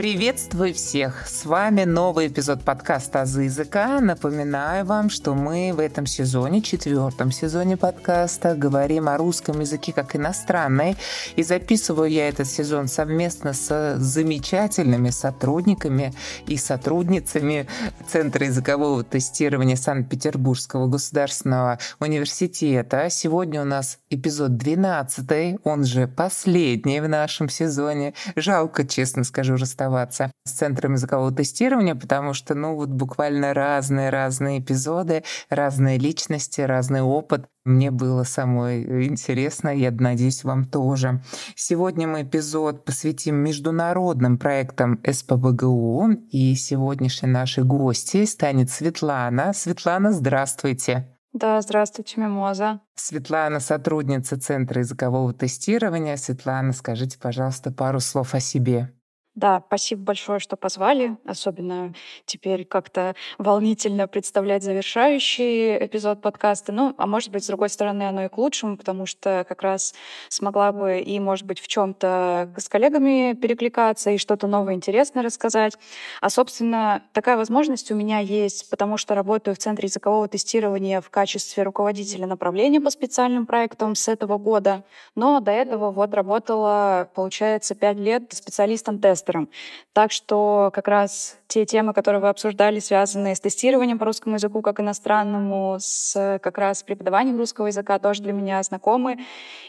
Приветствую всех! С вами новый эпизод подкаста «Азы языка». Напоминаю вам, что мы в этом сезоне, четвертом сезоне подкаста, говорим о русском языке как иностранной. И записываю я этот сезон совместно с замечательными сотрудниками и сотрудницами Центра языкового тестирования Санкт-Петербургского государственного университета. Сегодня у нас эпизод 12, он же последний в нашем сезоне. Жалко, честно скажу, расставаться оставаться с центром языкового тестирования, потому что, ну, вот буквально разные-разные эпизоды, разные личности, разный опыт. Мне было самой интересно, я надеюсь, вам тоже. Сегодня мы эпизод посвятим международным проектам СПБГУ, и сегодняшней нашей гостьей станет Светлана. Светлана, здравствуйте. Да, здравствуйте, Мимоза. Светлана, сотрудница Центра языкового тестирования. Светлана, скажите, пожалуйста, пару слов о себе. Да, спасибо большое, что позвали. Особенно теперь как-то волнительно представлять завершающий эпизод подкаста. Ну, а может быть, с другой стороны, оно и к лучшему, потому что как раз смогла бы и, может быть, в чем то с коллегами перекликаться и что-то новое интересное рассказать. А, собственно, такая возможность у меня есть, потому что работаю в Центре языкового тестирования в качестве руководителя направления по специальным проектам с этого года. Но до этого вот работала, получается, пять лет специалистом теста тестером. Так что как раз те темы, которые вы обсуждали, связанные с тестированием по русскому языку как иностранному, с как раз преподаванием русского языка, тоже для меня знакомы.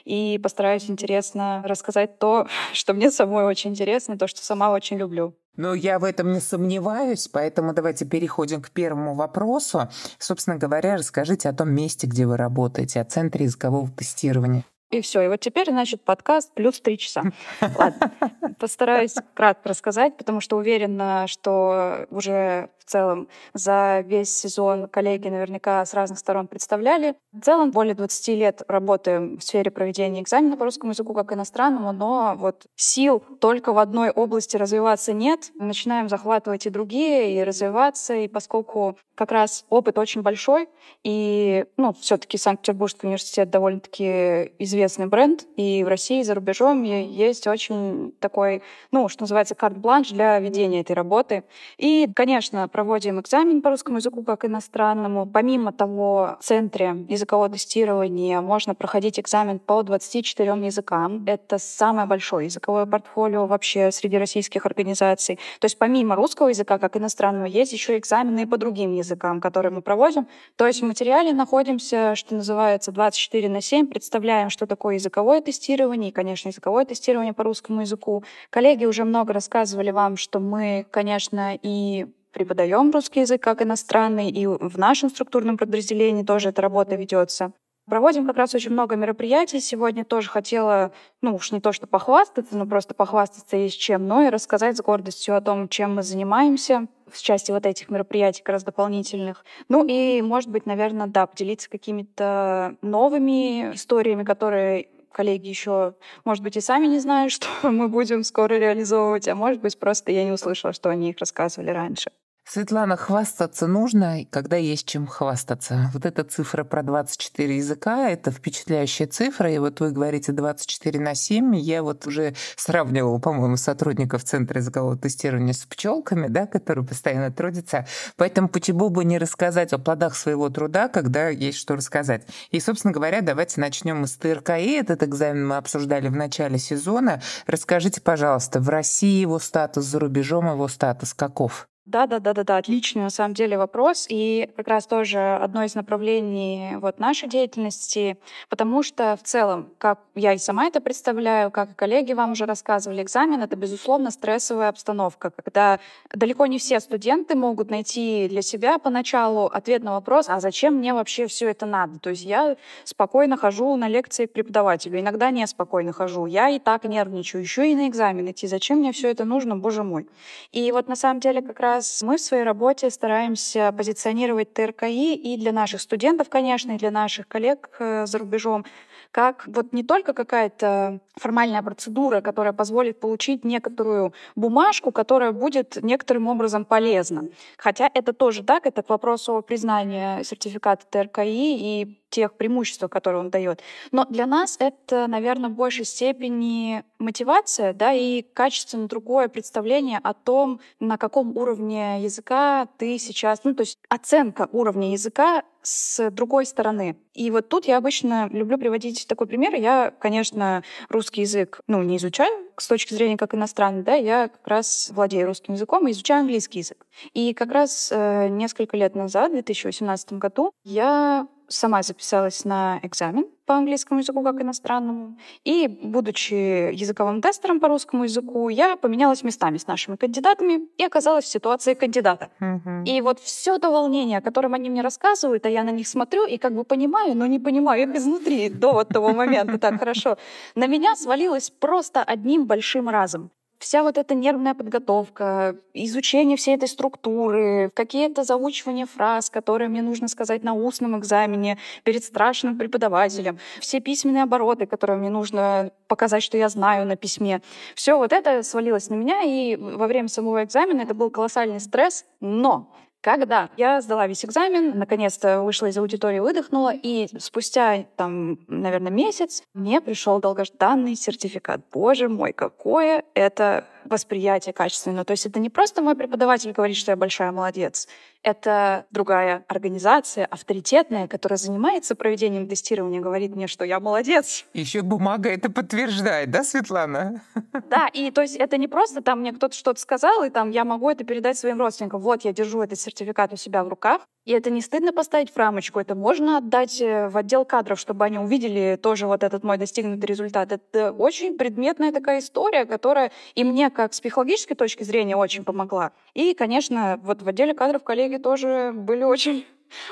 И постараюсь интересно рассказать то, что мне самой очень интересно, то, что сама очень люблю. Ну, я в этом не сомневаюсь, поэтому давайте переходим к первому вопросу. Собственно говоря, расскажите о том месте, где вы работаете, о Центре языкового тестирования. И все. И вот теперь, значит, подкаст плюс три часа. Ладно, постараюсь кратко рассказать, потому что уверена, что уже в целом за весь сезон коллеги наверняка с разных сторон представляли. В целом более 20 лет работаем в сфере проведения экзамена по русскому языку как иностранному, но вот сил только в одной области развиваться нет. Начинаем захватывать и другие, и развиваться, и поскольку как раз опыт очень большой, и ну, все таки Санкт-Петербургский университет довольно-таки известный бренд, и в России, и за рубежом есть очень такой, ну, что называется, карт-бланш для ведения этой работы. И, конечно, проводим экзамен по русскому языку как иностранному. Помимо того, в Центре языкового тестирования можно проходить экзамен по 24 языкам. Это самое большое языковое портфолио вообще среди российских организаций. То есть помимо русского языка как иностранного есть еще экзамены и по другим языкам, которые мы проводим. То есть в материале находимся, что называется, 24 на 7, представляем, что такое языковое тестирование и, конечно, языковое тестирование по русскому языку. Коллеги уже много рассказывали вам, что мы, конечно, и преподаем русский язык как иностранный, и в нашем структурном подразделении тоже эта работа ведется. Проводим как раз очень много мероприятий. Сегодня тоже хотела, ну уж не то, что похвастаться, но просто похвастаться есть чем, но и рассказать с гордостью о том, чем мы занимаемся в части вот этих мероприятий как раз дополнительных. Ну и, может быть, наверное, да, поделиться какими-то новыми историями, которые коллеги еще, может быть, и сами не знают, что мы будем скоро реализовывать, а может быть, просто я не услышала, что они их рассказывали раньше. Светлана, хвастаться нужно, когда есть чем хвастаться. Вот эта цифра про 24 языка — это впечатляющая цифра. И вот вы говорите 24 на 7. Я вот уже сравнивала, по-моему, сотрудников Центра языкового тестирования с пчелками, да, которые постоянно трудятся. Поэтому почему бы не рассказать о плодах своего труда, когда есть что рассказать. И, собственно говоря, давайте начнем с ТРКИ. Этот экзамен мы обсуждали в начале сезона. Расскажите, пожалуйста, в России его статус, за рубежом его статус каков? Да, да, да, да, да, отличный на самом деле вопрос. И как раз тоже одно из направлений вот нашей деятельности, потому что в целом, как я и сама это представляю, как и коллеги вам уже рассказывали, экзамен — это, безусловно, стрессовая обстановка, когда далеко не все студенты могут найти для себя поначалу ответ на вопрос, а зачем мне вообще все это надо? То есть я спокойно хожу на лекции к преподавателю, иногда не спокойно хожу, я и так нервничаю, еще и на экзамен идти, зачем мне все это нужно, боже мой. И вот на самом деле как раз раз мы в своей работе стараемся позиционировать ТРКИ и для наших студентов, конечно, и для наших коллег э, за рубежом, как вот не только какая-то формальная процедура, которая позволит получить некоторую бумажку, которая будет некоторым образом полезна. Хотя это тоже так, это к вопросу о признании сертификата ТРКИ и тех преимуществах, которые он дает. Но для нас это, наверное, в большей степени мотивация, да, и качественно другое представление о том, на каком уровне языка ты сейчас, ну, то есть оценка уровня языка с другой стороны. И вот тут я обычно люблю приводить такой пример. Я, конечно, русский язык, ну, не изучаю с точки зрения как иностранный, да, я как раз владею русским языком и изучаю английский язык. И как раз э, несколько лет назад, в 2018 году, я сама записалась на экзамен по английскому языку как иностранному. И, будучи языковым тестером по русскому языку, я поменялась местами с нашими кандидатами и оказалась в ситуации кандидата. Mm-hmm. И вот все то волнение, о котором они мне рассказывают, а я на них смотрю и как бы понимаю, но не понимаю их изнутри до вот того момента так хорошо, на меня свалилось просто одним большим разом вся вот эта нервная подготовка, изучение всей этой структуры, какие-то заучивания фраз, которые мне нужно сказать на устном экзамене перед страшным преподавателем, все письменные обороты, которые мне нужно показать, что я знаю на письме. Все вот это свалилось на меня, и во время самого экзамена это был колоссальный стресс, но когда я сдала весь экзамен, наконец-то вышла из аудитории, выдохнула, и спустя, там, наверное, месяц мне пришел долгожданный сертификат. Боже мой, какое это восприятие качественное. То есть это не просто мой преподаватель говорит, что я большая молодец. Это другая организация, авторитетная, которая занимается проведением тестирования, говорит мне, что я молодец. Еще бумага это подтверждает, да, Светлана? Да, и то есть это не просто там мне кто-то что-то сказал, и там я могу это передать своим родственникам. Вот, я держу этот сертификат у себя в руках. И это не стыдно поставить в рамочку, это можно отдать э, в отдел кадров, чтобы они увидели тоже вот этот мой достигнутый результат. Это очень предметная такая история, которая и мне, как с психологической точки зрения, очень помогла. И, конечно, вот в отделе кадров коллеги тоже были очень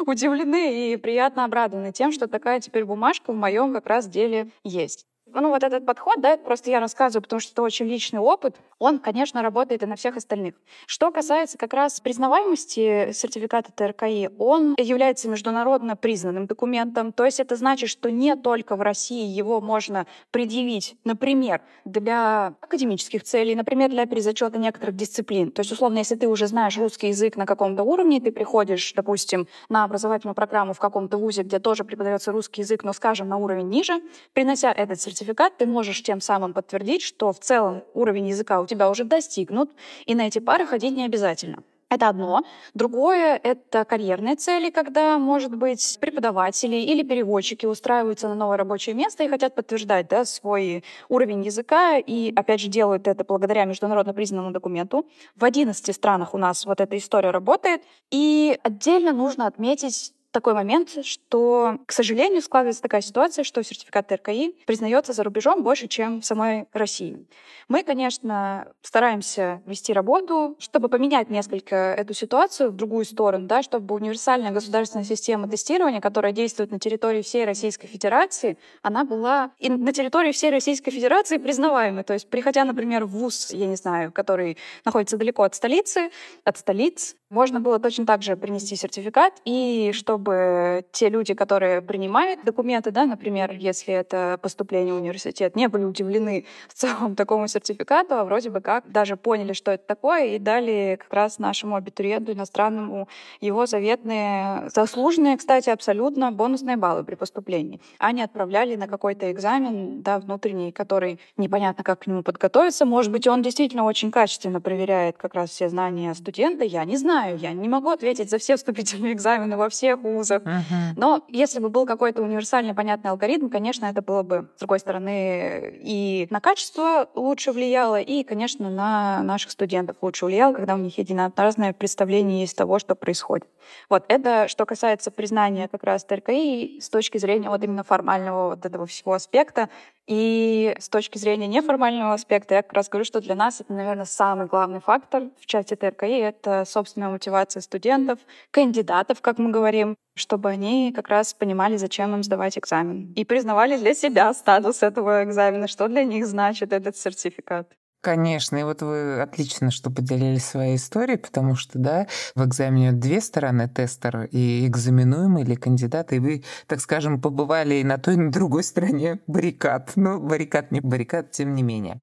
удивлены и приятно обрадованы тем, что такая теперь бумажка в моем как раз деле есть. Ну, вот этот подход, да, это просто я рассказываю, потому что это очень личный опыт, он, конечно, работает и на всех остальных. Что касается как раз признаваемости сертификата ТРКИ, он является международно признанным документом, то есть это значит, что не только в России его можно предъявить, например, для академических целей, например, для перезачета некоторых дисциплин. То есть, условно, если ты уже знаешь русский язык на каком-то уровне, ты приходишь, допустим, на образовательную программу в каком-то вузе, где тоже преподается русский язык, но, скажем, на уровень ниже, принося этот сертификат, сертификат, ты можешь тем самым подтвердить, что в целом уровень языка у тебя уже достигнут, и на эти пары ходить не обязательно. Это одно. Другое — это карьерные цели, когда, может быть, преподаватели или переводчики устраиваются на новое рабочее место и хотят подтверждать да, свой уровень языка, и, опять же, делают это благодаря международно признанному документу. В 11 странах у нас вот эта история работает. И отдельно нужно отметить такой момент, что, к сожалению, складывается такая ситуация, что сертификат ТРКИ признается за рубежом больше, чем в самой России. Мы, конечно, стараемся вести работу, чтобы поменять несколько эту ситуацию в другую сторону, да, чтобы универсальная государственная система тестирования, которая действует на территории всей Российской Федерации, она была и на территории всей Российской Федерации признаваемой. То есть, приходя, например, в ВУЗ, я не знаю, который находится далеко от столицы, от столиц, можно было точно так же принести сертификат, и чтобы те люди, которые принимают документы, да, например, если это поступление в университет, не были удивлены в целом такому сертификату, а вроде бы как даже поняли, что это такое, и дали как раз нашему абитуриенту иностранному его заветные, заслуженные, кстати, абсолютно бонусные баллы при поступлении. Они отправляли на какой-то экзамен, да, внутренний, который непонятно, как к нему подготовиться. Может быть, он действительно очень качественно проверяет как раз все знания студента, я не знаю, знаю, я не могу ответить за все вступительные экзамены во всех вузах. Uh-huh. Но если бы был какой-то универсальный понятный алгоритм, конечно, это было бы, с другой стороны, и на качество лучше влияло, и, конечно, на наших студентов лучше влияло, когда у них единообразное представление есть того, что происходит. Вот это, что касается признания как раз ТРКИ с точки зрения вот именно формального вот этого всего аспекта. И с точки зрения неформального аспекта, я как раз говорю, что для нас это, наверное, самый главный фактор в части ТРКИ — это собственная мотивация студентов, кандидатов, как мы говорим, чтобы они как раз понимали, зачем им сдавать экзамен. И признавали для себя статус этого экзамена, что для них значит этот сертификат. Конечно, и вот вы отлично, что поделились своей историей, потому что, да, в экзамене две стороны, тестер и экзаменуемый или кандидат, и вы, так скажем, побывали и на той, и на другой стороне баррикад. Ну, баррикад не баррикад, тем не менее.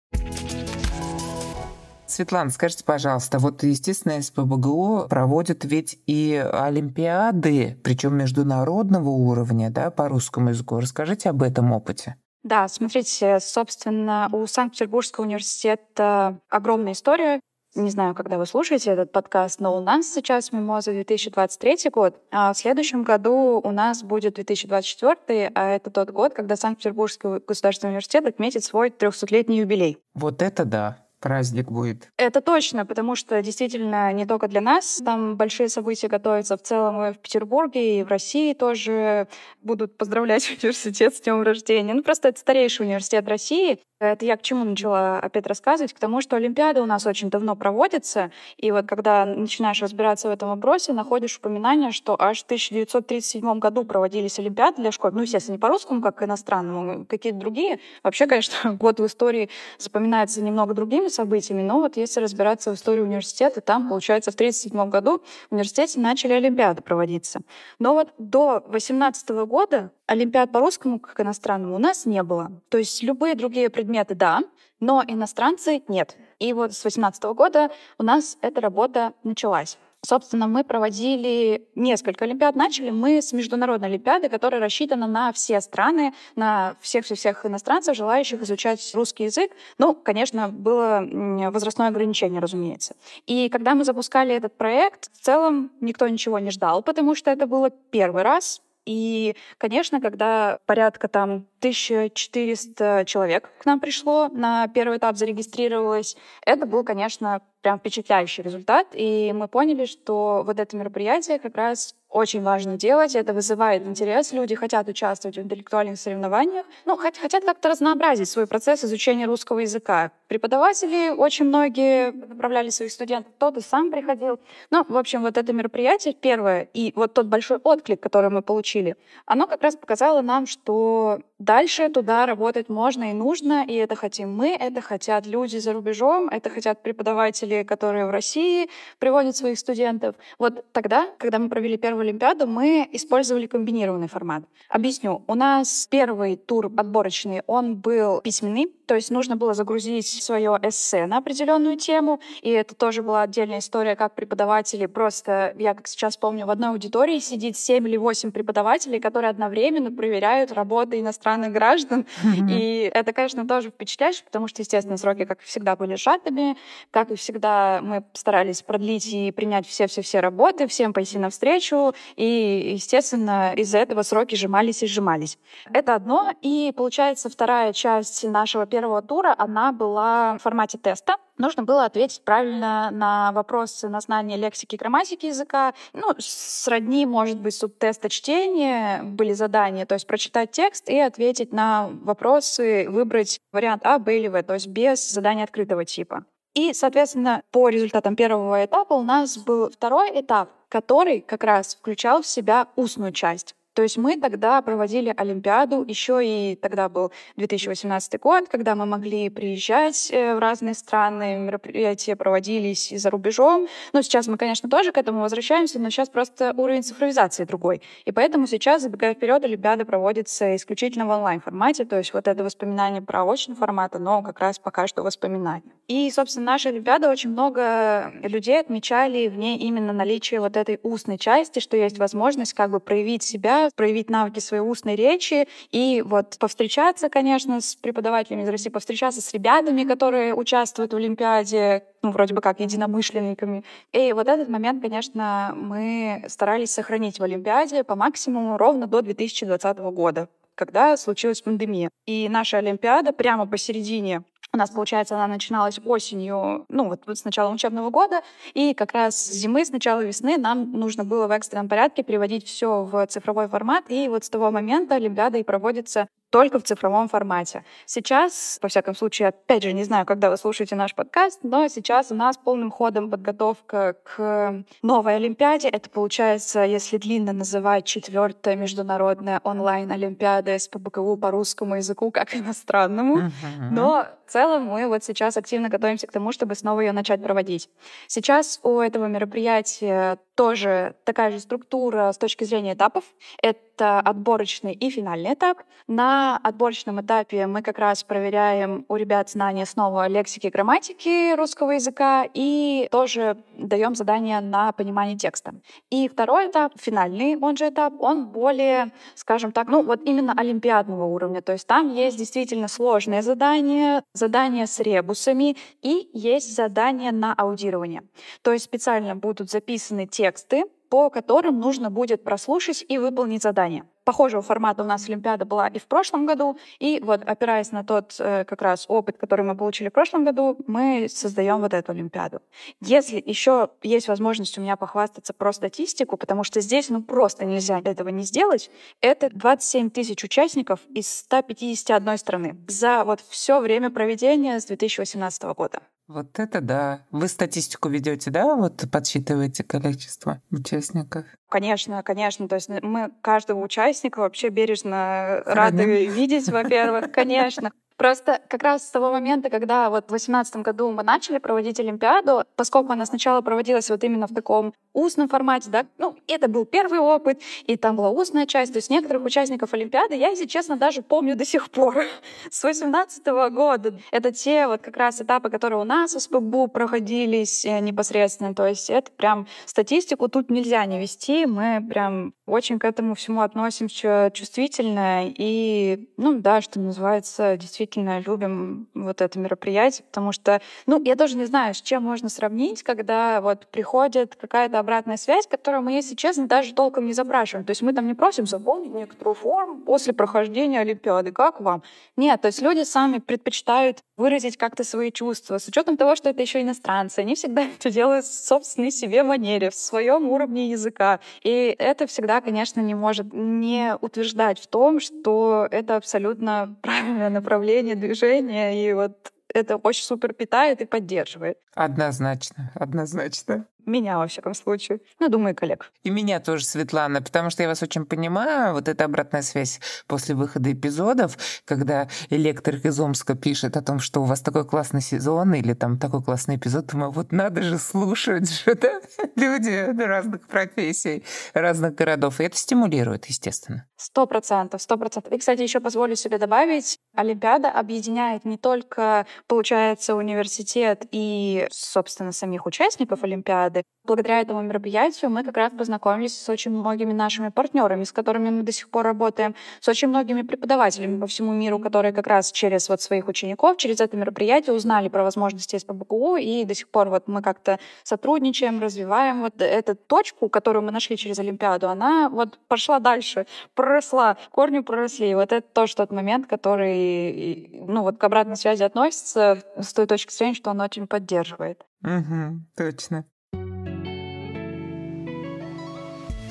Светлана, скажите, пожалуйста, вот, естественно, СПБГУ проводит ведь и олимпиады, причем международного уровня, да, по русскому языку. Расскажите об этом опыте. Да, смотрите, собственно, у Санкт-Петербургского университета огромная история. Не знаю, когда вы слушаете этот подкаст, но у нас сейчас мимоза 2023 год, а в следующем году у нас будет 2024, а это тот год, когда Санкт-Петербургский государственный университет отметит свой 300-летний юбилей. Вот это да праздник будет. Это точно, потому что действительно не только для нас. Там большие события готовятся в целом и в Петербурге, и в России тоже будут поздравлять университет с днем рождения. Ну, просто это старейший университет России. Это я к чему начала опять рассказывать? К тому, что Олимпиада у нас очень давно проводится, и вот когда начинаешь разбираться в этом вопросе, находишь упоминание, что аж в 1937 году проводились Олимпиады для школ. Ну, естественно, не по-русскому, как иностранному, какие-то другие. Вообще, конечно, год в истории запоминается немного другими событиями, но вот если разбираться в истории университета, там, получается, в 1937 году в университете начали Олимпиады проводиться. Но вот до 18 года Олимпиад по русскому, как иностранному, у нас не было. То есть любые другие предметы — да, но иностранцы — нет. И вот с 18 года у нас эта работа началась. Собственно, мы проводили несколько олимпиад. Начали мы с международной олимпиады, которая рассчитана на все страны, на всех-всех иностранцев, желающих изучать русский язык. Ну, конечно, было возрастное ограничение, разумеется. И когда мы запускали этот проект, в целом никто ничего не ждал, потому что это было первый раз, и, конечно, когда порядка там 1400 человек к нам пришло, на первый этап зарегистрировалось, это был, конечно, прям впечатляющий результат. И мы поняли, что вот это мероприятие как раз очень важно делать, это вызывает интерес, люди хотят участвовать в интеллектуальных соревнованиях, ну, хотят как-то разнообразить свой процесс изучения русского языка. Преподаватели очень многие направляли своих студентов, кто-то сам приходил. Ну, в общем, вот это мероприятие первое, и вот тот большой отклик, который мы получили, оно как раз показало нам, что дальше туда работать можно и нужно, и это хотим мы, это хотят люди за рубежом, это хотят преподаватели, которые в России приводят своих студентов. Вот тогда, когда мы провели первую Олимпиаду, мы использовали комбинированный формат. Объясню. У нас первый тур отборочный, он был письменный, то есть нужно было загрузить свое эссе на определенную тему, и это тоже была отдельная история, как преподаватели просто, я как сейчас помню, в одной аудитории сидит 7 или 8 преподавателей, которые одновременно проверяют работы иностранных граждан, и это, конечно, тоже впечатляет, потому что, естественно, сроки, как всегда, были сжатыми, как и всегда, мы старались продлить и принять все-все-все работы, всем пойти навстречу, и, естественно, из-за этого сроки сжимались и сжимались. Это одно, и получается вторая часть нашего первого тура, она была в формате теста. Нужно было ответить правильно на вопросы на знание лексики и грамматики языка. Ну, сродни, может быть, субтеста чтения были задания, то есть прочитать текст и ответить на вопросы, выбрать вариант А, Б или В, то есть без задания открытого типа. И, соответственно, по результатам первого этапа у нас был второй этап, который как раз включал в себя устную часть. То есть мы тогда проводили Олимпиаду, еще и тогда был 2018 год, когда мы могли приезжать э, в разные страны, мероприятия проводились и за рубежом. Но сейчас мы, конечно, тоже к этому возвращаемся, но сейчас просто уровень цифровизации другой. И поэтому сейчас, забегая вперед, Олимпиада проводится исключительно в онлайн-формате, то есть вот это воспоминание про очный формат, но как раз пока что воспоминания. И, собственно, наша Олимпиада очень много людей отмечали в ней именно наличие вот этой устной части, что есть возможность как бы проявить себя проявить навыки своей устной речи и вот повстречаться, конечно, с преподавателями из России, повстречаться с ребятами, которые участвуют в Олимпиаде, ну, вроде бы как единомышленниками. И вот этот момент, конечно, мы старались сохранить в Олимпиаде по максимуму ровно до 2020 года когда случилась пандемия. И наша Олимпиада прямо посередине у нас, получается, она начиналась осенью, ну вот с начала учебного года, и как раз с зимы, с начала весны нам нужно было в экстренном порядке переводить все в цифровой формат, и вот с того момента Олимпиада и проводится только в цифровом формате. Сейчас, во всяком случае, опять же, не знаю, когда вы слушаете наш подкаст, но сейчас у нас полным ходом подготовка к новой Олимпиаде. Это получается, если длинно называть, четвертая международная онлайн-олимпиада СПБГУ по русскому языку как иностранному. Uh-huh. Но в целом мы вот сейчас активно готовимся к тому, чтобы снова ее начать проводить. Сейчас у этого мероприятия тоже такая же структура с точки зрения этапов. Это отборочный и финальный этап. На отборочном этапе мы как раз проверяем у ребят знания снова лексики, грамматики русского языка и тоже даем задания на понимание текста. И второй этап, финальный, он же этап, он более, скажем так, ну вот именно олимпиадного уровня. То есть там есть действительно сложные задания, задания с ребусами и есть задания на аудирование. То есть специально будут записаны тексты, по которым нужно будет прослушать и выполнить задание. Похожего формата у нас Олимпиада была и в прошлом году, и вот опираясь на тот э, как раз опыт, который мы получили в прошлом году, мы создаем вот эту Олимпиаду. Если еще есть возможность у меня похвастаться про статистику, потому что здесь ну просто нельзя этого не сделать, это 27 тысяч участников из 151 страны за вот все время проведения с 2018 года. Вот это да. Вы статистику ведете, да? Вот подсчитываете количество участников? Конечно, конечно. То есть мы каждого участника вообще бережно рады видеть, во-первых, конечно. Просто как раз с того момента, когда вот в 2018 году мы начали проводить Олимпиаду, поскольку она сначала проводилась вот именно в таком устном формате, да, ну, это был первый опыт, и там была устная часть, то есть некоторых участников Олимпиады я, если честно, даже помню до сих пор, с 2018 года. Это те вот как раз этапы, которые у нас в СПБУ проходились э, непосредственно, то есть это прям статистику тут нельзя не вести, мы прям очень к этому всему относимся чувствительно, и, ну, да, что называется, действительно любим вот это мероприятие, потому что, ну, я тоже не знаю, с чем можно сравнить, когда вот приходит какая-то обратная связь, которую мы, если честно, даже толком не запрашиваем. То есть мы там не просим заполнить некоторую форму после прохождения Олимпиады. Как вам? Нет, то есть люди сами предпочитают выразить как-то свои чувства, с учетом того, что это еще иностранцы. Они всегда это делают в собственной себе манере, в своем уровне языка. И это всегда, конечно, не может не утверждать в том, что это абсолютно правильное направление движения, и вот это очень супер питает и поддерживает. Однозначно, однозначно. Меня, во всяком случае. Ну, думаю, коллег. И меня тоже, Светлана, потому что я вас очень понимаю. Вот эта обратная связь после выхода эпизодов, когда электрик из Омска пишет о том, что у вас такой классный сезон или там такой классный эпизод, думаю, вот надо же слушать же, да? Люди разных профессий, разных городов. И это стимулирует, естественно. Сто процентов, сто процентов. И, кстати, еще позволю себе добавить, Олимпиада объединяет не только, получается, университет и, собственно, самих участников Олимпиады, Олимпиады. Благодаря этому мероприятию мы как раз познакомились с очень многими нашими партнерами, с которыми мы до сих пор работаем, с очень многими преподавателями по всему миру, которые как раз через вот своих учеников, через это мероприятие узнали про возможности СПБГУ, и до сих пор вот мы как-то сотрудничаем, развиваем вот эту точку, которую мы нашли через Олимпиаду, она вот пошла дальше, проросла, корни проросли. Вот это тоже тот момент, который, ну вот к обратной связи относится с той точки зрения, что он очень поддерживает. Угу, точно.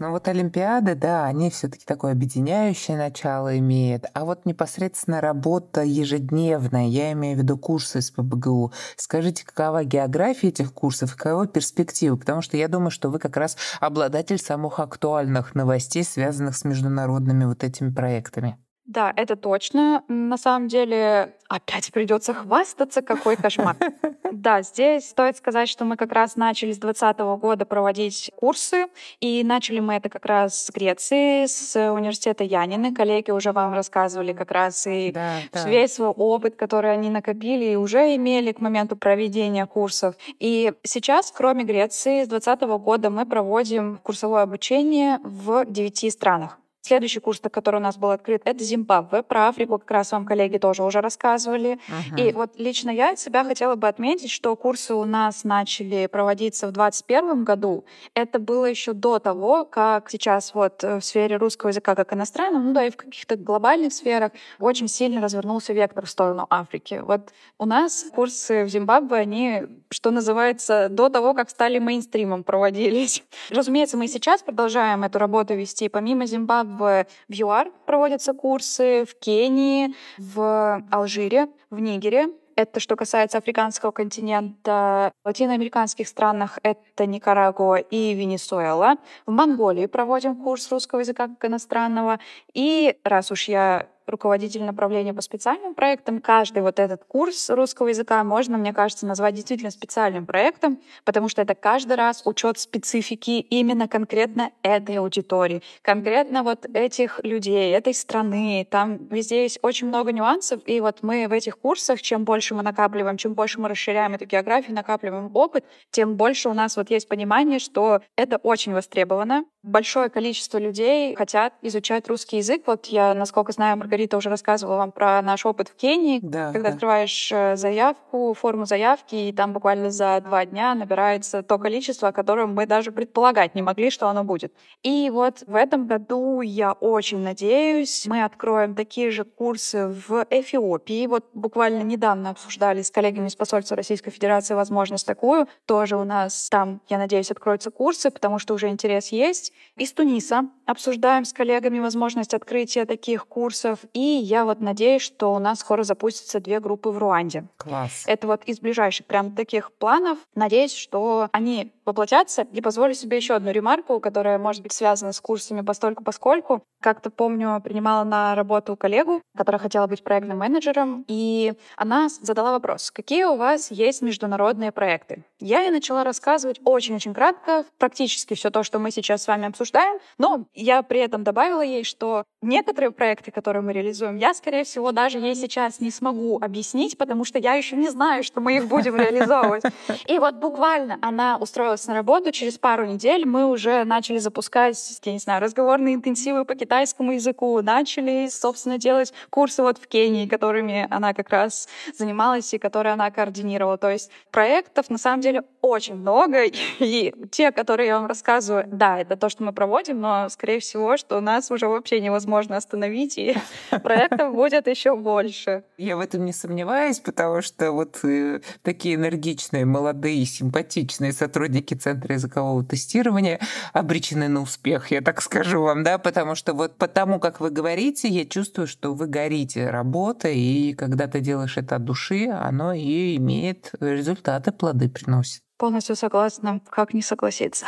Ну вот Олимпиады, да, они все-таки такое объединяющее начало имеют, а вот непосредственно работа ежедневная, я имею в виду курсы СПбГУ. Скажите, какова география этих курсов, какова перспектива? Потому что я думаю, что вы как раз обладатель самых актуальных новостей, связанных с международными вот этими проектами. Да, это точно. На самом деле, опять придется хвастаться, какой кошмар. Да, здесь стоит сказать, что мы как раз начали с 2020 года проводить курсы, и начали мы это как раз с Греции, с университета Янины. Коллеги уже вам рассказывали как раз и да, да. весь свой опыт, который они накопили и уже имели к моменту проведения курсов. И сейчас, кроме Греции, с 2020 года мы проводим курсовое обучение в девяти странах. Следующий курс, который у нас был открыт, это Зимбабве. Про Африку как раз вам коллеги тоже уже рассказывали. Uh-huh. И вот лично я от себя хотела бы отметить, что курсы у нас начали проводиться в 2021 году. Это было еще до того, как сейчас вот в сфере русского языка как иностранного, ну да и в каких-то глобальных сферах очень сильно развернулся вектор в сторону Африки. Вот у нас курсы в Зимбабве, они, что называется, до того, как стали мейнстримом проводились. Разумеется, мы сейчас продолжаем эту работу вести помимо Зимбабве в, ЮАР проводятся курсы, в Кении, в Алжире, в Нигере. Это что касается африканского континента. В латиноамериканских странах это Никарагуа и Венесуэла. В Монголии проводим курс русского языка как иностранного. И раз уж я руководитель направления по специальным проектам. Каждый вот этот курс русского языка можно, мне кажется, назвать действительно специальным проектом, потому что это каждый раз учет специфики именно конкретно этой аудитории, конкретно вот этих людей, этой страны. Там везде есть очень много нюансов, и вот мы в этих курсах, чем больше мы накапливаем, чем больше мы расширяем эту географию, накапливаем опыт, тем больше у нас вот есть понимание, что это очень востребовано. Большое количество людей хотят изучать русский язык. Вот я, насколько знаю, Маргарита Рита уже рассказывала вам про наш опыт в Кении, да, когда да. открываешь э, заявку, форму заявки, и там буквально за два дня набирается то количество, о котором мы даже предполагать не могли, что оно будет. И вот в этом году я очень надеюсь, мы откроем такие же курсы в Эфиопии. Вот буквально недавно обсуждали с коллегами из посольства Российской Федерации возможность такую. Тоже у нас там, я надеюсь, откроются курсы, потому что уже интерес есть. Из Туниса обсуждаем с коллегами возможность открытия таких курсов. И я вот надеюсь, что у нас скоро запустятся две группы в Руанде. Класс. Это вот из ближайших прям таких планов. Надеюсь, что они воплотятся. И позволю себе еще одну ремарку, которая может быть связана с курсами постольку поскольку. Как-то помню, принимала на работу коллегу, которая хотела быть проектным менеджером, и она задала вопрос, какие у вас есть международные проекты? Я ей начала рассказывать очень-очень кратко, практически все то, что мы сейчас с вами обсуждаем, но я при этом добавила ей, что некоторые проекты, которые мы реализуем, я, скорее всего, даже ей сейчас не смогу объяснить, потому что я еще не знаю, что мы их будем реализовывать. И вот буквально она устроилась на работу, через пару недель мы уже начали запускать, я не знаю, разговорные интенсивы по китайскому языку, начали, собственно, делать курсы вот в Кении, которыми она как раз занималась и которые она координировала. То есть проектов, на самом деле, очень много, и те, которые я вам рассказываю, да, это то, что мы проводим, но, скорее всего, что нас уже вообще невозможно остановить, и проектов будет еще больше. Я в этом не сомневаюсь, потому что вот э, такие энергичные, молодые, симпатичные сотрудники Центра языкового тестирования обречены на успех, я так скажу вам, да, потому что вот потому, как вы говорите, я чувствую, что вы горите работой, и когда ты делаешь это от души, оно и имеет результаты, плоды приносит. Полностью согласна. Как не согласиться?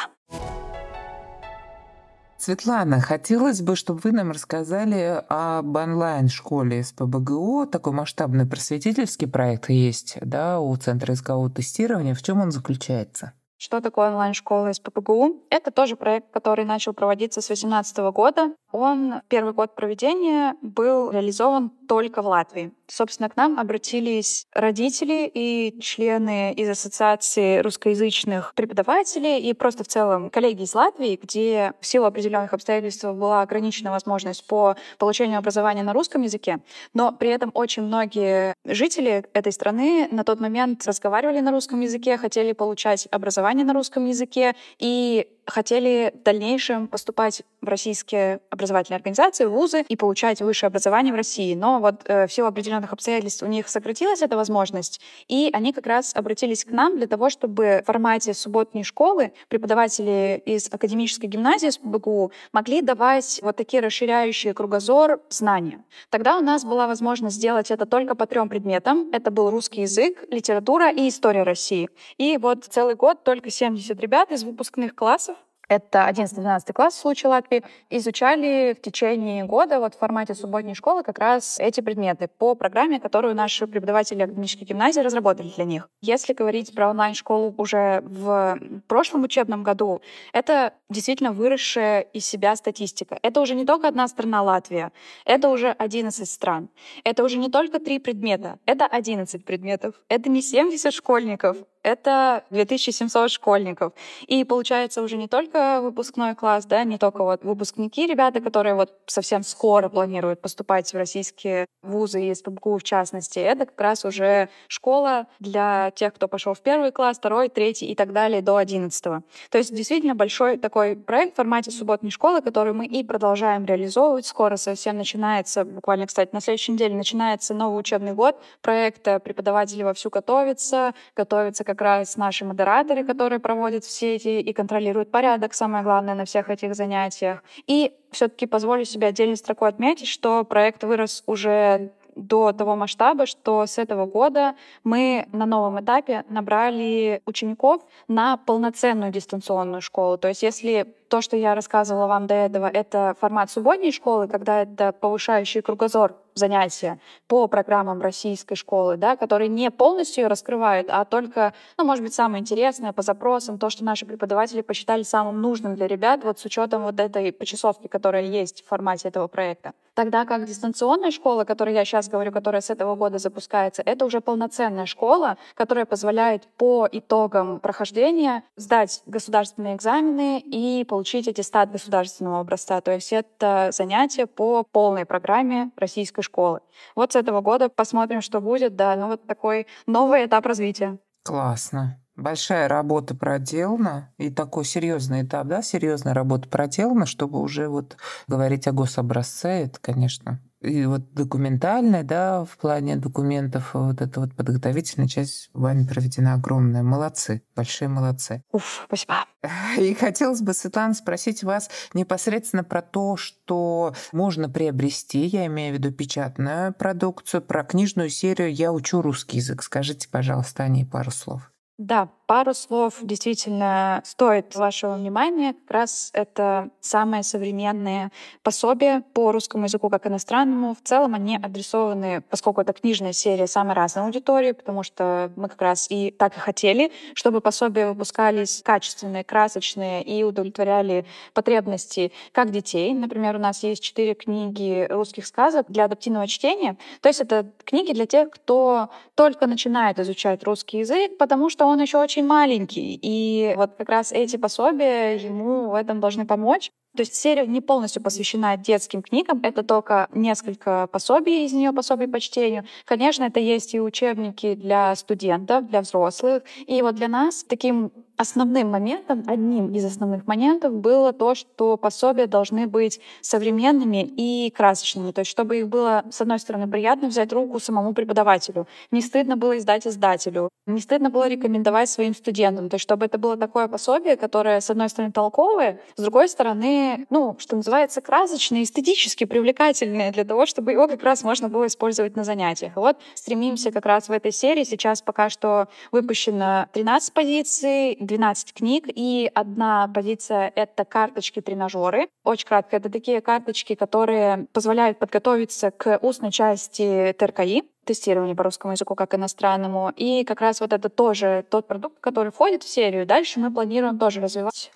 Светлана, хотелось бы, чтобы вы нам рассказали об онлайн-школе СПБГУ. Такой масштабный просветительский проект есть да, у Центра языкового тестирования. В чем он заключается? Что такое онлайн-школа СПБГУ? Это тоже проект, который начал проводиться с 2018 года. Он, первый год проведения, был реализован только в Латвии. Собственно, к нам обратились родители и члены из Ассоциации русскоязычных преподавателей и просто в целом коллеги из Латвии, где в силу определенных обстоятельств была ограничена возможность по получению образования на русском языке. Но при этом очень многие жители этой страны на тот момент разговаривали на русском языке, хотели получать образование на русском языке. И хотели в дальнейшем поступать в российские образовательные организации, вузы и получать высшее образование в России. Но вот э, в силу определенных обстоятельств у них сократилась эта возможность, и они как раз обратились к нам для того, чтобы в формате субботней школы преподаватели из академической гимназии с БГУ могли давать вот такие расширяющие кругозор знания. Тогда у нас была возможность сделать это только по трем предметам. Это был русский язык, литература и история России. И вот целый год только 70 ребят из выпускных классов это 11-12 класс в случае Латвии, изучали в течение года вот в формате субботней школы как раз эти предметы по программе, которую наши преподаватели академической гимназии разработали для них. Если говорить про онлайн-школу уже в прошлом учебном году, это действительно выросшая из себя статистика. Это уже не только одна страна Латвия, это уже 11 стран. Это уже не только три предмета, это 11 предметов. Это не 70 школьников, это 2700 школьников. И получается уже не только выпускной класс, да, не только вот выпускники, ребята, которые вот совсем скоро планируют поступать в российские вузы и СПБГУ в частности, это как раз уже школа для тех, кто пошел в первый класс, второй, третий и так далее до одиннадцатого. То есть действительно большой такой проект в формате субботней школы, который мы и продолжаем реализовывать. Скоро совсем начинается, буквально, кстати, на следующей неделе начинается новый учебный год проекта. Преподаватели вовсю готовятся, готовятся к как раз наши модераторы, которые проводят все эти и контролируют порядок, самое главное, на всех этих занятиях. И все таки позволю себе отдельной строкой отметить, что проект вырос уже до того масштаба, что с этого года мы на новом этапе набрали учеников на полноценную дистанционную школу. То есть если то, что я рассказывала вам до этого, это формат субботней школы, когда это повышающий кругозор занятия по программам российской школы, да, которые не полностью ее раскрывают, а только, ну, может быть, самое интересное по запросам, то, что наши преподаватели посчитали самым нужным для ребят, вот с учетом вот этой почасовки, которая есть в формате этого проекта. Тогда как дистанционная школа, о которой я сейчас говорю, которая с этого года запускается, это уже полноценная школа, которая позволяет по итогам прохождения сдать государственные экзамены и получить получить аттестат государственного образца. То есть это занятие по полной программе российской школы. Вот с этого года посмотрим, что будет. Да, ну вот такой новый этап развития. Классно. Большая работа проделана, и такой серьезный этап, да, серьезная работа проделана, чтобы уже вот говорить о гособразце, это, конечно, и вот документальная, да, в плане документов, вот эта вот подготовительная часть вами проведена огромная. Молодцы, большие молодцы. Уф, спасибо. И хотелось бы, Светлана, спросить вас непосредственно про то, что можно приобрести, я имею в виду печатную продукцию, про книжную серию «Я учу русский язык». Скажите, пожалуйста, о ней пару слов. Да, пару слов действительно стоит вашего внимания. Как раз это самые современные пособия по русскому языку как иностранному. В целом они адресованы, поскольку это книжная серия, самой разной аудитории, потому что мы как раз и так и хотели, чтобы пособия выпускались качественные, красочные и удовлетворяли потребности как детей. Например, у нас есть четыре книги русских сказок для адаптивного чтения. То есть это книги для тех, кто только начинает изучать русский язык, потому что он еще очень маленький. И вот как раз эти пособия ему в этом должны помочь. То есть серия не полностью посвящена детским книгам, это только несколько пособий из нее, пособий по чтению. Конечно, это есть и учебники для студентов, для взрослых. И вот для нас таким основным моментом, одним из основных моментов было то, что пособия должны быть современными и красочными. То есть чтобы их было, с одной стороны, приятно взять руку самому преподавателю, не стыдно было издать издателю, не стыдно было рекомендовать своим студентам. То есть чтобы это было такое пособие, которое, с одной стороны, толковое, с другой стороны, ну, что называется, красочное, эстетически привлекательное для того, чтобы его как раз можно было использовать на занятиях. И вот стремимся как раз в этой серии. Сейчас пока что выпущено 13 позиций, 12 книг, и одна позиция — это карточки-тренажеры. Очень кратко, это такие карточки, которые позволяют подготовиться к устной части ТРКИ тестирование по русскому языку как иностранному. И как раз вот это тоже тот продукт, который входит в серию. Дальше мы планируем тоже развивать.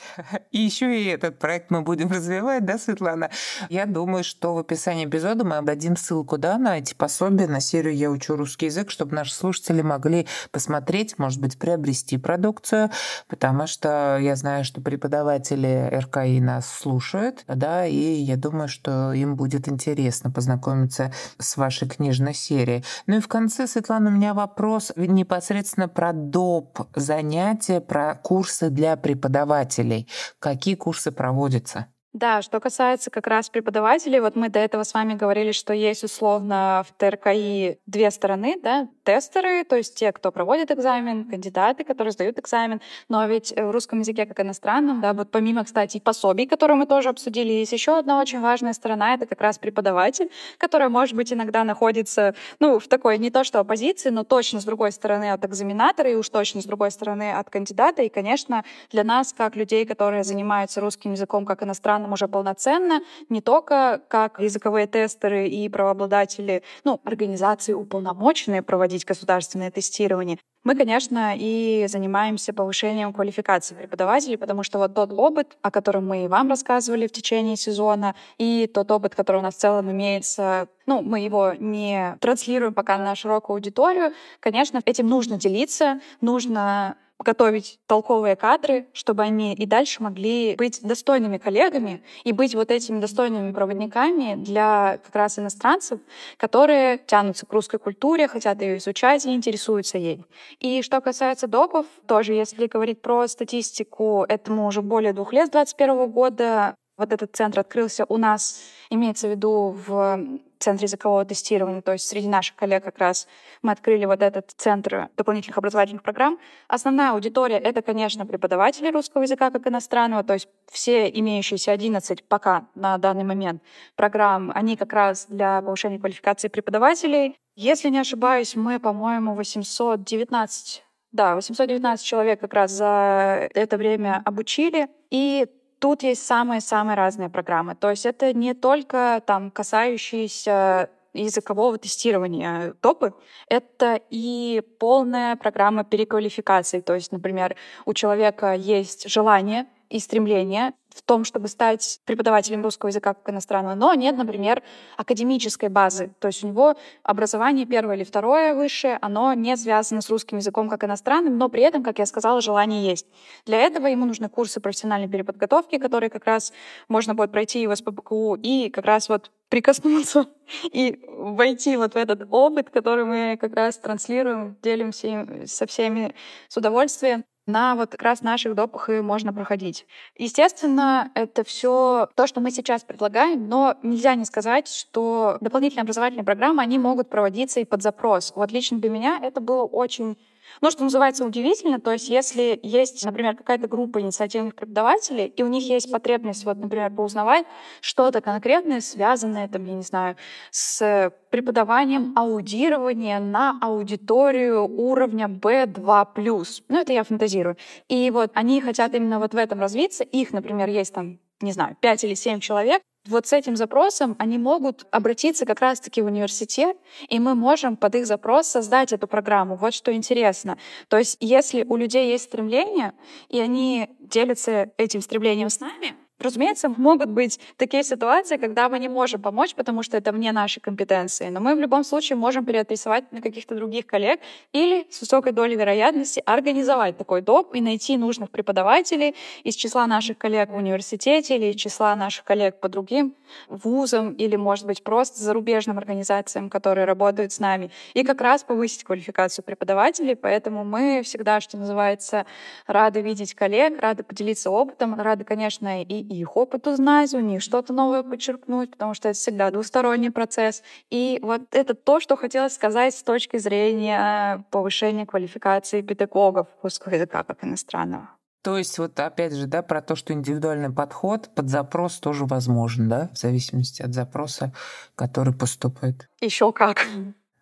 И еще и этот проект мы будем развивать, да, Светлана? Я думаю, что в описании эпизода мы дадим ссылку да, на эти пособия, на серию «Я учу русский язык», чтобы наши слушатели могли посмотреть, может быть, приобрести продукцию, потому что я знаю, что преподаватели РКИ нас слушают, да, и я думаю, что им будет интересно познакомиться с вашей книжной серией. Ну и в конце, Светлана, у меня вопрос непосредственно про доп. занятия, про курсы для преподавателей. Какие курсы проводятся? Да, что касается как раз преподавателей, вот мы до этого с вами говорили, что есть условно в ТРКИ две стороны, да, тестеры, то есть те, кто проводит экзамен, кандидаты, которые сдают экзамен, но ведь в русском языке как иностранном, да, вот помимо, кстати, пособий, которые мы тоже обсудили, есть еще одна очень важная сторона, это как раз преподаватель, который, может быть, иногда находится, ну, в такой не то что оппозиции, но точно с другой стороны от экзаменатора и уж точно с другой стороны от кандидата, и, конечно, для нас, как людей, которые занимаются русским языком как иностранным, нам уже полноценно, не только как языковые тестеры и правообладатели, ну, организации уполномоченные проводить государственное тестирование, мы, конечно, и занимаемся повышением квалификации преподавателей, потому что вот тот опыт, о котором мы и вам рассказывали в течение сезона, и тот опыт, который у нас в целом имеется, ну, мы его не транслируем пока на широкую аудиторию, конечно, этим нужно делиться, нужно готовить толковые кадры, чтобы они и дальше могли быть достойными коллегами и быть вот этими достойными проводниками для как раз иностранцев, которые тянутся к русской культуре, хотят ее изучать и интересуются ей. И что касается допов, тоже, если говорить про статистику, этому уже более двух лет, с 2021 года, вот этот центр открылся у нас, имеется в виду в центре языкового тестирования, то есть среди наших коллег как раз мы открыли вот этот центр дополнительных образовательных программ. Основная аудитория — это, конечно, преподаватели русского языка как иностранного, то есть все имеющиеся 11 пока на данный момент программ, они как раз для повышения квалификации преподавателей. Если не ошибаюсь, мы, по-моему, 819 да, 819 человек как раз за это время обучили. И тут есть самые-самые разные программы. То есть это не только там касающиеся языкового тестирования топы, это и полная программа переквалификации. То есть, например, у человека есть желание и стремление в том, чтобы стать преподавателем русского языка как иностранного, но нет, например, академической базы. То есть у него образование первое или второе высшее, оно не связано с русским языком как иностранным, но при этом, как я сказала, желание есть. Для этого ему нужны курсы профессиональной переподготовки, которые как раз можно будет пройти и в СПБКУ, и как раз вот прикоснуться и войти вот в этот опыт, который мы как раз транслируем, делимся со всеми с удовольствием на вот как раз наших допах и можно проходить. Естественно, это все то, что мы сейчас предлагаем, но нельзя не сказать, что дополнительные образовательные программы, они могут проводиться и под запрос. Вот лично для меня это было очень ну, что называется, удивительно. То есть, если есть, например, какая-то группа инициативных преподавателей, и у них есть потребность, вот, например, поузнавать что-то конкретное, связанное, там, я не знаю, с преподаванием аудирования на аудиторию уровня B2+. Ну, это я фантазирую. И вот они хотят именно вот в этом развиться. Их, например, есть там не знаю, 5 или 7 человек, вот с этим запросом они могут обратиться как раз-таки в университет, и мы можем под их запрос создать эту программу. Вот что интересно. То есть если у людей есть стремление, и они делятся этим стремлением с нами, Разумеется, могут быть такие ситуации, когда мы не можем помочь, потому что это вне нашей компетенции. Но мы в любом случае можем переадресовать на каких-то других коллег или с высокой долей вероятности организовать такой доп и найти нужных преподавателей из числа наших коллег в университете или из числа наших коллег по другим вузам или, может быть, просто зарубежным организациям, которые работают с нами, и как раз повысить квалификацию преподавателей. Поэтому мы всегда, что называется, рады видеть коллег, рады поделиться опытом, рады, конечно, и их опыт узнать, у них что-то новое подчеркнуть, потому что это всегда двусторонний процесс. И вот это то, что хотелось сказать с точки зрения повышения квалификации педагогов русского языка как иностранного. То есть вот опять же, да, про то, что индивидуальный подход под запрос тоже возможен, да, в зависимости от запроса, который поступает. Еще как.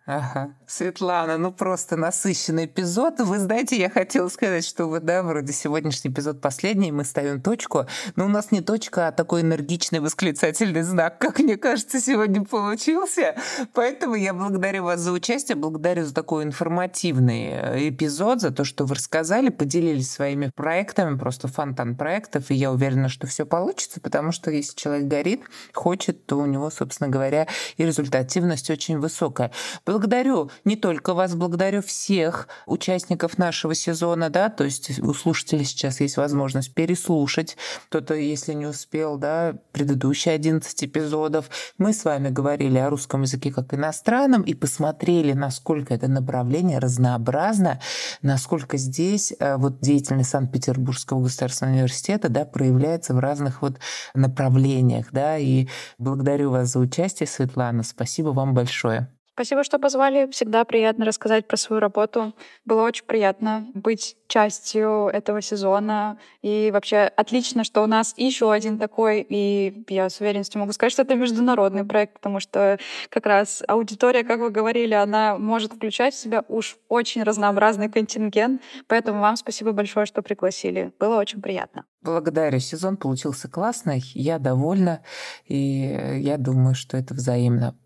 Ага. Светлана, ну просто насыщенный эпизод. Вы знаете, я хотела сказать, что вот, да, вроде сегодняшний эпизод последний, мы ставим точку, но у нас не точка, а такой энергичный восклицательный знак, как мне кажется, сегодня получился. Поэтому я благодарю вас за участие, благодарю за такой информативный э, эпизод, за то, что вы рассказали, поделились своими проектами, просто фонтан проектов, и я уверена, что все получится, потому что если человек горит, хочет, то у него, собственно говоря, и результативность очень высокая. Благодарю не только вас, благодарю всех участников нашего сезона, да, то есть у слушателей сейчас есть возможность переслушать кто-то, если не успел, да, предыдущие 11 эпизодов. Мы с вами говорили о русском языке как иностранном и посмотрели, насколько это направление разнообразно, насколько здесь э, вот деятельность Санкт-Петербургского государственного университета, да, проявляется в разных вот направлениях, да, и благодарю вас за участие, Светлана, спасибо вам большое. Спасибо, что позвали. Всегда приятно рассказать про свою работу. Было очень приятно быть частью этого сезона. И вообще отлично, что у нас еще один такой. И я с уверенностью могу сказать, что это международный проект, потому что как раз аудитория, как вы говорили, она может включать в себя уж очень разнообразный контингент. Поэтому вам спасибо большое, что пригласили. Было очень приятно. Благодарю. Сезон получился классный. Я довольна. И я думаю, что это взаимно.